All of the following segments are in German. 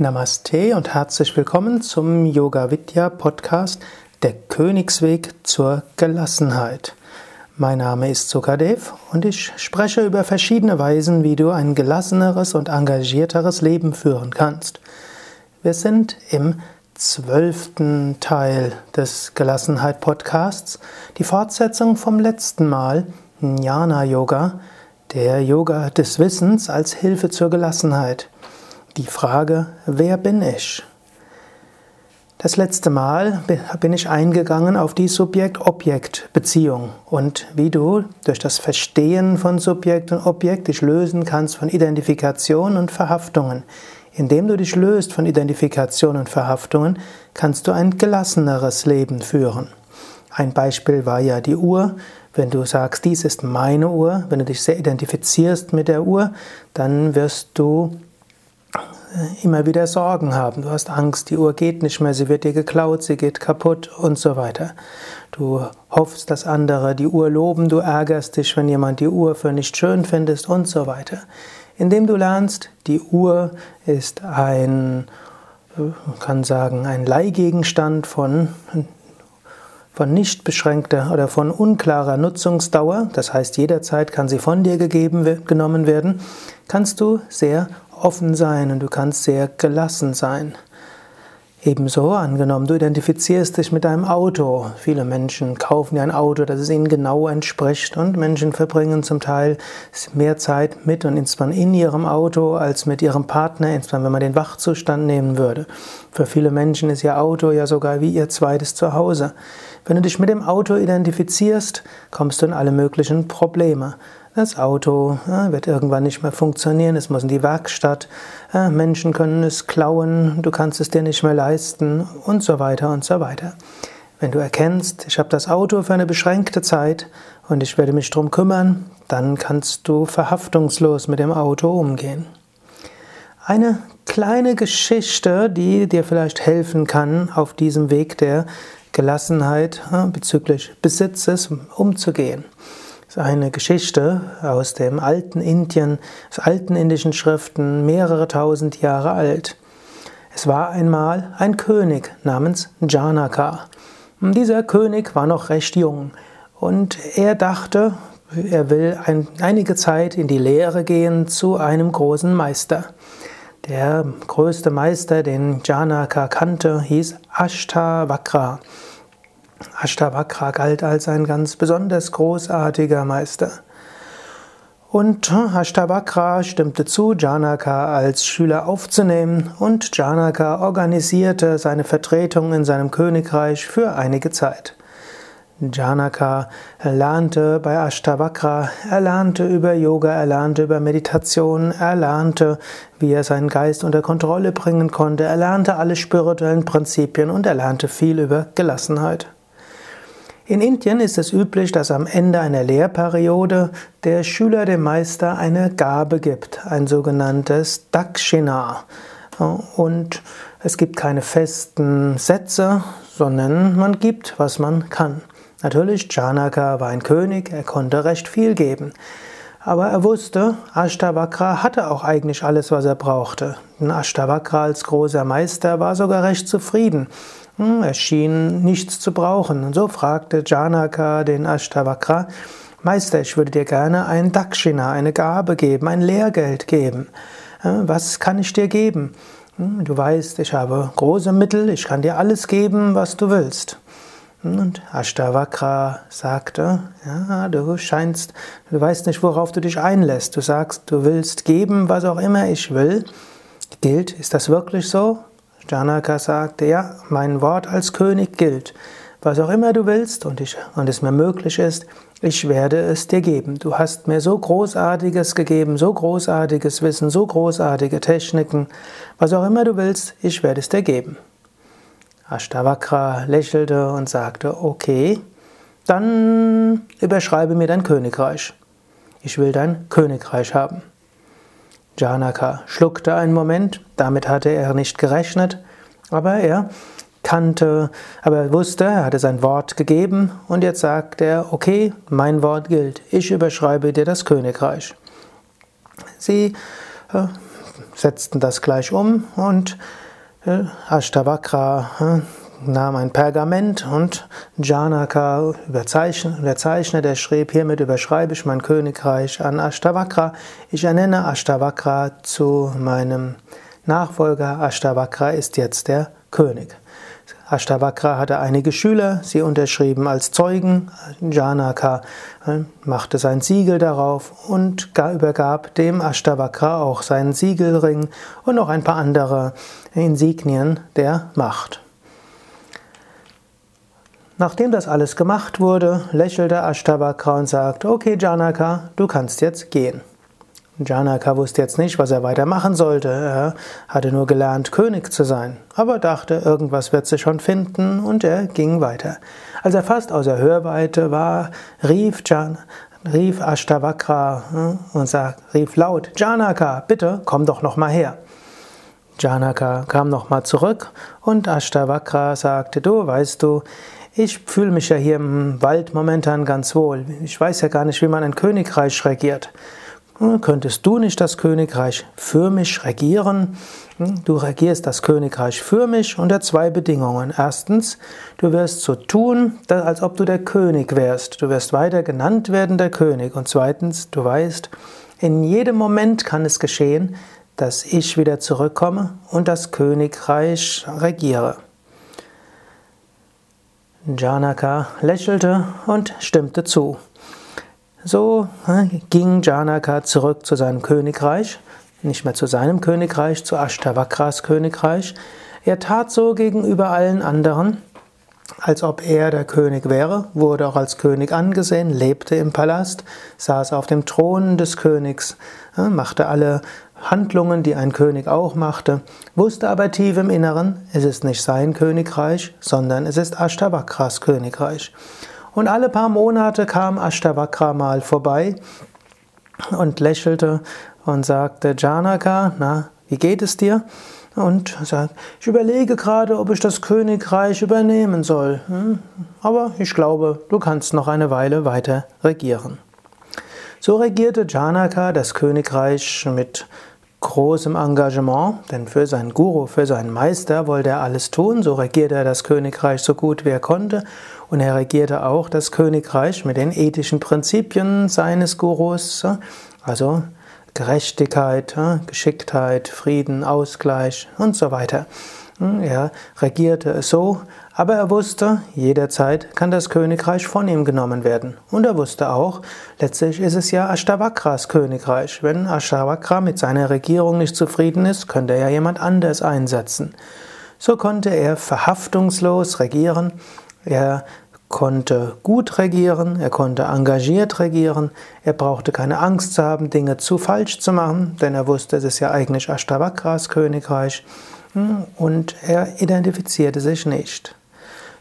Namaste und herzlich willkommen zum Yoga Vidya Podcast Der Königsweg zur Gelassenheit. Mein Name ist Sukadev und ich spreche über verschiedene Weisen, wie du ein gelasseneres und engagierteres Leben führen kannst. Wir sind im zwölften Teil des Gelassenheit Podcasts, die Fortsetzung vom letzten Mal, Jnana Yoga, der Yoga des Wissens als Hilfe zur Gelassenheit die Frage, wer bin ich? Das letzte Mal bin ich eingegangen auf die Subjekt-Objekt-Beziehung und wie du durch das Verstehen von Subjekt und Objekt dich lösen kannst von Identifikation und Verhaftungen. Indem du dich löst von Identifikation und Verhaftungen, kannst du ein gelasseneres Leben führen. Ein Beispiel war ja die Uhr. Wenn du sagst, dies ist meine Uhr, wenn du dich sehr identifizierst mit der Uhr, dann wirst du immer wieder Sorgen haben. Du hast Angst, die Uhr geht nicht mehr, sie wird dir geklaut, sie geht kaputt und so weiter. Du hoffst, dass andere die Uhr loben, du ärgerst dich, wenn jemand die Uhr für nicht schön findest und so weiter. Indem du lernst, die Uhr ist ein, man kann sagen, ein Leihgegenstand von von nicht beschränkter oder von unklarer Nutzungsdauer, das heißt jederzeit kann sie von dir gegeben genommen werden, kannst du sehr offen sein und du kannst sehr gelassen sein. Ebenso angenommen, du identifizierst dich mit deinem Auto. Viele Menschen kaufen ja ein Auto, das es ihnen genau entspricht und Menschen verbringen zum Teil mehr Zeit mit und insbesondere in ihrem Auto als mit ihrem Partner, insbesondere wenn man den Wachzustand nehmen würde. Für viele Menschen ist ihr Auto ja sogar wie ihr zweites Zuhause. Wenn du dich mit dem Auto identifizierst, kommst du in alle möglichen Probleme. Das Auto wird irgendwann nicht mehr funktionieren, es muss in die Werkstatt, Menschen können es klauen, du kannst es dir nicht mehr leisten und so weiter und so weiter. Wenn du erkennst, ich habe das Auto für eine beschränkte Zeit und ich werde mich darum kümmern, dann kannst du verhaftungslos mit dem Auto umgehen. Eine kleine Geschichte, die dir vielleicht helfen kann, auf diesem Weg der Gelassenheit bezüglich Besitzes umzugehen eine Geschichte aus dem alten Indien, aus alten indischen Schriften, mehrere tausend Jahre alt. Es war einmal ein König namens Janaka. Und dieser König war noch recht jung und er dachte, er will ein, einige Zeit in die Lehre gehen zu einem großen Meister. Der größte Meister, den Janaka kannte, hieß Ashtavakra. Ashtavakra galt als ein ganz besonders großartiger Meister. Und Ashtavakra stimmte zu, Janaka als Schüler aufzunehmen und Janaka organisierte seine Vertretung in seinem Königreich für einige Zeit. Janaka lernte bei Ashtavakra, er lernte über Yoga, er lernte über Meditation, er lernte, wie er seinen Geist unter Kontrolle bringen konnte, er lernte alle spirituellen Prinzipien und er lernte viel über Gelassenheit. In Indien ist es üblich, dass am Ende einer Lehrperiode der Schüler dem Meister eine Gabe gibt, ein sogenanntes Dakshina. Und es gibt keine festen Sätze, sondern man gibt, was man kann. Natürlich, Janaka war ein König, er konnte recht viel geben. Aber er wusste, Ashtavakra hatte auch eigentlich alles, was er brauchte. Ashtavakra als großer Meister war sogar recht zufrieden. Hm, er schien nichts zu brauchen. Und so fragte Janaka den Ashtavakra, Meister, ich würde dir gerne ein Dakshina, eine Gabe geben, ein Lehrgeld geben. Was kann ich dir geben? Hm, du weißt, ich habe große Mittel, ich kann dir alles geben, was du willst. Und Ashtavakra sagte, ja, du scheinst, du weißt nicht, worauf du dich einlässt. Du sagst, du willst geben, was auch immer ich will. Gilt, ist das wirklich so? Janaka sagte, ja, mein Wort als König gilt. Was auch immer du willst und, ich, und es mir möglich ist, ich werde es dir geben. Du hast mir so Großartiges gegeben, so großartiges Wissen, so großartige Techniken. Was auch immer du willst, ich werde es dir geben. Ashtavakra lächelte und sagte, okay, dann überschreibe mir dein Königreich. Ich will dein Königreich haben. Janaka schluckte einen Moment, damit hatte er nicht gerechnet, aber er kannte, aber er wusste, er hatte sein Wort gegeben und jetzt sagt er, okay, mein Wort gilt, ich überschreibe dir das Königreich. Sie, äh, setzten das gleich um und Ashtavakra äh, nahm ein Pergament und Janaka überzeichnet, der schrieb, hiermit überschreibe ich mein Königreich an Ashtavakra. Ich ernenne Ashtavakra zu meinem Nachfolger. Ashtavakra ist jetzt der König. Ashtavakra hatte einige Schüler, sie unterschrieben als Zeugen. Janaka äh, machte sein Siegel darauf und übergab dem Ashtavakra auch seinen Siegelring und noch ein paar andere Insignien der Macht. Nachdem das alles gemacht wurde, lächelte Ashtavakra und sagte, okay Janaka, du kannst jetzt gehen. Janaka wusste jetzt nicht, was er weitermachen sollte. Er hatte nur gelernt, König zu sein, aber dachte, irgendwas wird sich schon finden und er ging weiter. Als er fast außer Hörweite war, rief, Jan, rief Ashtavakra hm, und sagt, rief laut, Janaka, bitte komm doch noch mal her. Janaka kam noch mal zurück und Ashtavakra sagte, du, weißt du, ich fühle mich ja hier im Wald momentan ganz wohl. Ich weiß ja gar nicht, wie man ein Königreich regiert. Hm, könntest du nicht das Königreich für mich regieren? Hm, du regierst das Königreich für mich unter zwei Bedingungen. Erstens, du wirst so tun, als ob du der König wärst. Du wirst weiter genannt werden der König. Und zweitens, du weißt, in jedem Moment kann es geschehen, dass ich wieder zurückkomme und das Königreich regiere. Janaka lächelte und stimmte zu. So ging Janaka zurück zu seinem Königreich, nicht mehr zu seinem Königreich, zu Ashtavakras Königreich. Er tat so gegenüber allen anderen, als ob er der König wäre, wurde auch als König angesehen, lebte im Palast, saß auf dem Thron des Königs, machte alle Handlungen, die ein König auch machte, wusste aber tief im Inneren, es ist nicht sein Königreich, sondern es ist Ashtavakras Königreich. Und alle paar Monate kam Ashtavakra mal vorbei und lächelte und sagte, Janaka, na, wie geht es dir? Und sagt, ich überlege gerade, ob ich das Königreich übernehmen soll. Hm? Aber ich glaube, du kannst noch eine Weile weiter regieren. So regierte Janaka das Königreich mit großem Engagement, denn für seinen Guru, für seinen Meister wollte er alles tun, so regierte er das Königreich so gut wie er konnte und er regierte auch das Königreich mit den ethischen Prinzipien seines Gurus, also Gerechtigkeit, Geschicktheit, Frieden, Ausgleich und so weiter. Er regierte es so, aber er wusste, jederzeit kann das Königreich von ihm genommen werden. Und er wusste auch, letztlich ist es ja Ashtavakras Königreich. Wenn Ashtavakra mit seiner Regierung nicht zufrieden ist, könnte er ja jemand anders einsetzen. So konnte er verhaftungslos regieren er konnte gut regieren, er konnte engagiert regieren, er brauchte keine Angst zu haben, Dinge zu falsch zu machen, denn er wusste, es ist ja eigentlich Ashtavakras Königreich hm, und er identifizierte sich nicht.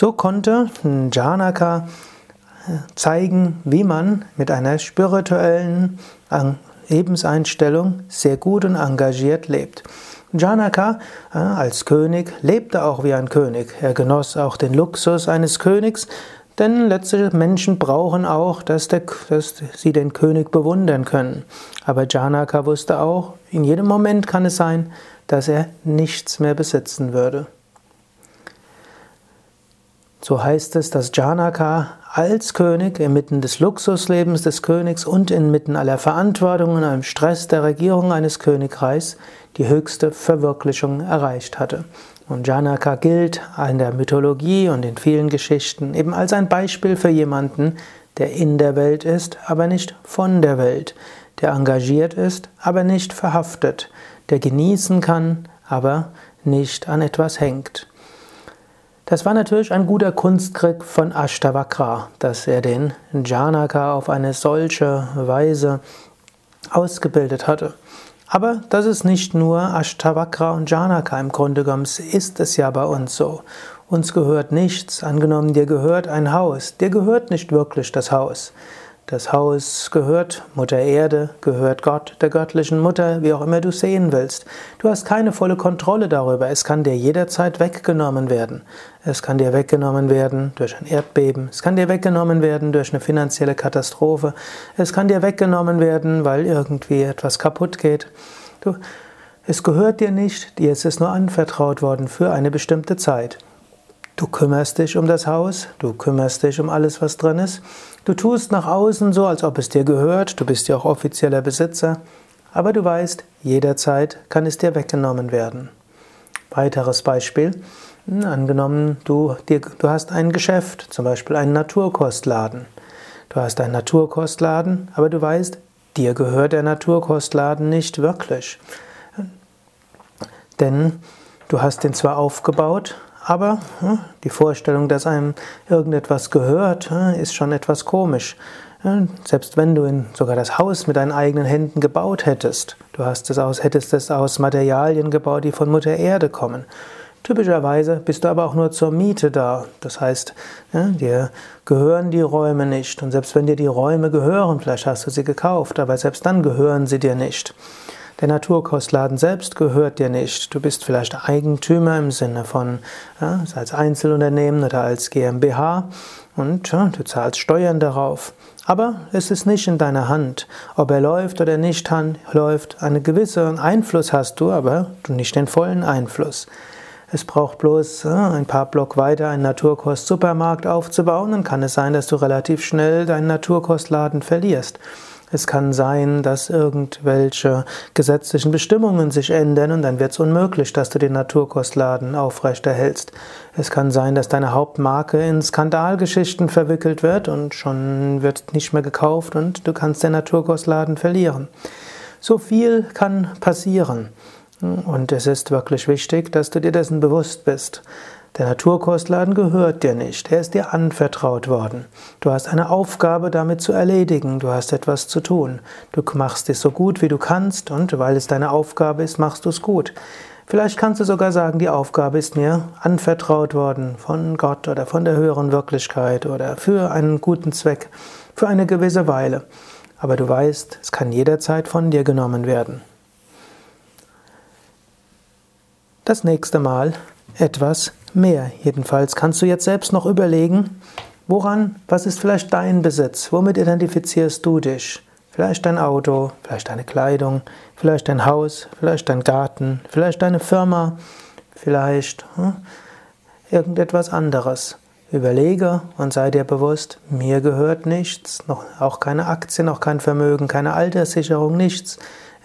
So konnte Janaka äh, zeigen, wie man mit einer spirituellen Lebenseinstellung sehr gut und engagiert lebt. Janaka äh, als König lebte auch wie ein König. Er genoss auch den Luxus eines Königs, denn letzte Menschen brauchen auch, dass, der, dass, sie den König bewundern können. Aber Janaka wusste auch, in jedem Moment kann es sein, dass er nichts mehr besitzen würde. So heißt es, dass Janaka als König inmitten des Luxuslebens des Königs und inmitten aller Verantwortung und einem Stress der Regierung eines Königreichs die höchste Verwirklichung erreicht hatte. Und Janaka gilt in der Mythologie und in vielen Geschichten eben als ein Beispiel für jemanden, der in der Welt ist, aber nicht von der Welt, der engagiert ist, aber nicht verhaftet, der genießen kann, aber nicht an etwas hängt. Das war natürlich ein guter Kunstkrieg von Ashtavakra, dass er den Janaka auf eine solche Weise ausgebildet hatte. Aber das ist nicht nur Ashtavakra und Janaka im Grunde genommen, ist es ja bei uns so. Uns gehört nichts, angenommen dir gehört ein Haus, dir gehört nicht wirklich das Haus. Das Haus gehört Mutter Erde, gehört Gott, der göttlichen Mutter, wie auch immer du sehen willst. Du hast keine volle Kontrolle darüber. Es kann dir jederzeit weggenommen werden. Es kann dir weggenommen werden durch ein Erdbeben. Es kann dir weggenommen werden durch eine finanzielle Katastrophe. Es kann dir weggenommen werden, weil irgendwie etwas kaputt geht. Du, Es gehört dir nicht, dir ist es nur anvertraut worden für eine bestimmte Zeit. Du kümmerst dich um das Haus, du kümmerst dich um alles, was drin ist. Du tust nach außen so, als ob es dir gehört, du bist ja auch offizieller Besitzer, aber du weißt, jederzeit kann es dir weggenommen werden. Weiteres Beispiel. Hm, angenommen, du, dir, du hast ein Geschäft, zum Beispiel einen Naturkostladen. Du hast einen Naturkostladen, aber du weißt, dir gehört der Naturkostladen nicht wirklich. Denn du hast den zwar aufgebaut, aber hm, die Vorstellung, dass einem irgendetwas gehört, hm, ist schon etwas komisch. Selbst wenn du sogar das Haus mit deinen eigenen Händen gebaut hättest, du hast es aus, hättest es aus Materialien gebaut, die von Mutter Erde kommen. Typischerweise bist du aber auch nur zur Miete da. Das heißt, dir gehören die Räume nicht. Und selbst wenn dir die Räume gehören, vielleicht hast du sie gekauft, aber selbst dann gehören sie dir nicht. Der Naturkostladen selbst gehört dir nicht. Du bist vielleicht Eigentümer im Sinne von ja, als Einzelunternehmen oder als GmbH und ja, du zahlst Steuern darauf. Aber es ist nicht in deiner Hand. Ob er läuft oder nicht läuft, einen gewissen Einfluss hast du, aber du nicht den vollen Einfluss. Es braucht bloß ein paar Block weiter einen Naturkost-Supermarkt aufzubauen, dann kann es sein, dass du relativ schnell deinen Naturkostladen verlierst. Es kann sein, dass irgendwelche gesetzlichen Bestimmungen sich ändern und dann wird es unmöglich, dass du den Naturkostladen aufrechterhältst. Es kann sein, dass deine Hauptmarke in Skandalgeschichten verwickelt wird und schon wird nicht mehr gekauft und du kannst den Naturkostladen verlieren. So viel kann passieren. Und es ist wirklich wichtig, dass du dir dessen bewusst bist. Der Naturkostladen gehört dir nicht, er ist dir anvertraut worden. Du hast eine Aufgabe damit zu erledigen, du hast etwas zu tun. Du machst es so gut wie du kannst und weil es deine Aufgabe ist, machst du es gut. Vielleicht kannst du sogar sagen, die Aufgabe ist mir anvertraut worden von Gott oder von der höheren Wirklichkeit oder für einen guten Zweck, für eine gewisse Weile. Aber du weißt, es kann jederzeit von dir genommen werden. Das nächste Mal etwas mehr. Jedenfalls kannst du jetzt selbst noch überlegen, woran, was ist vielleicht dein Besitz? Womit identifizierst du dich? Vielleicht dein Auto, vielleicht deine Kleidung, vielleicht dein Haus, vielleicht dein Garten, vielleicht deine Firma, vielleicht hm, irgendetwas anderes. Überlege und sei dir bewusst, mir gehört nichts, noch, auch keine Aktien, auch kein Vermögen, keine Alterssicherung, nichts.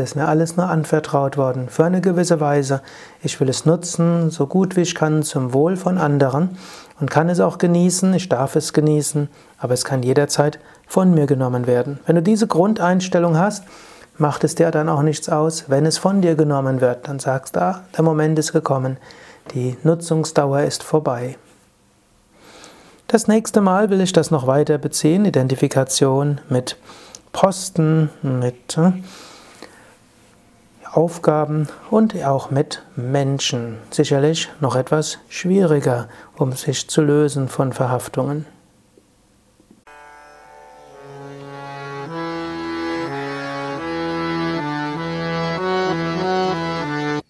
Es ist mir alles nur anvertraut worden, für eine gewisse Weise. Ich will es nutzen, so gut wie ich kann, zum Wohl von anderen und kann es auch genießen, ich darf es genießen, aber es kann jederzeit von mir genommen werden. Wenn du diese Grundeinstellung hast, macht es dir dann auch nichts aus, wenn es von dir genommen wird. Dann sagst du, ah, der Moment ist gekommen, die Nutzungsdauer ist vorbei. Das nächste Mal will ich das noch weiter beziehen, Identifikation mit Posten, mit äh, Aufgaben und auch mit Menschen. Sicherlich noch etwas schwieriger, um sich zu lösen von Verhaftungen.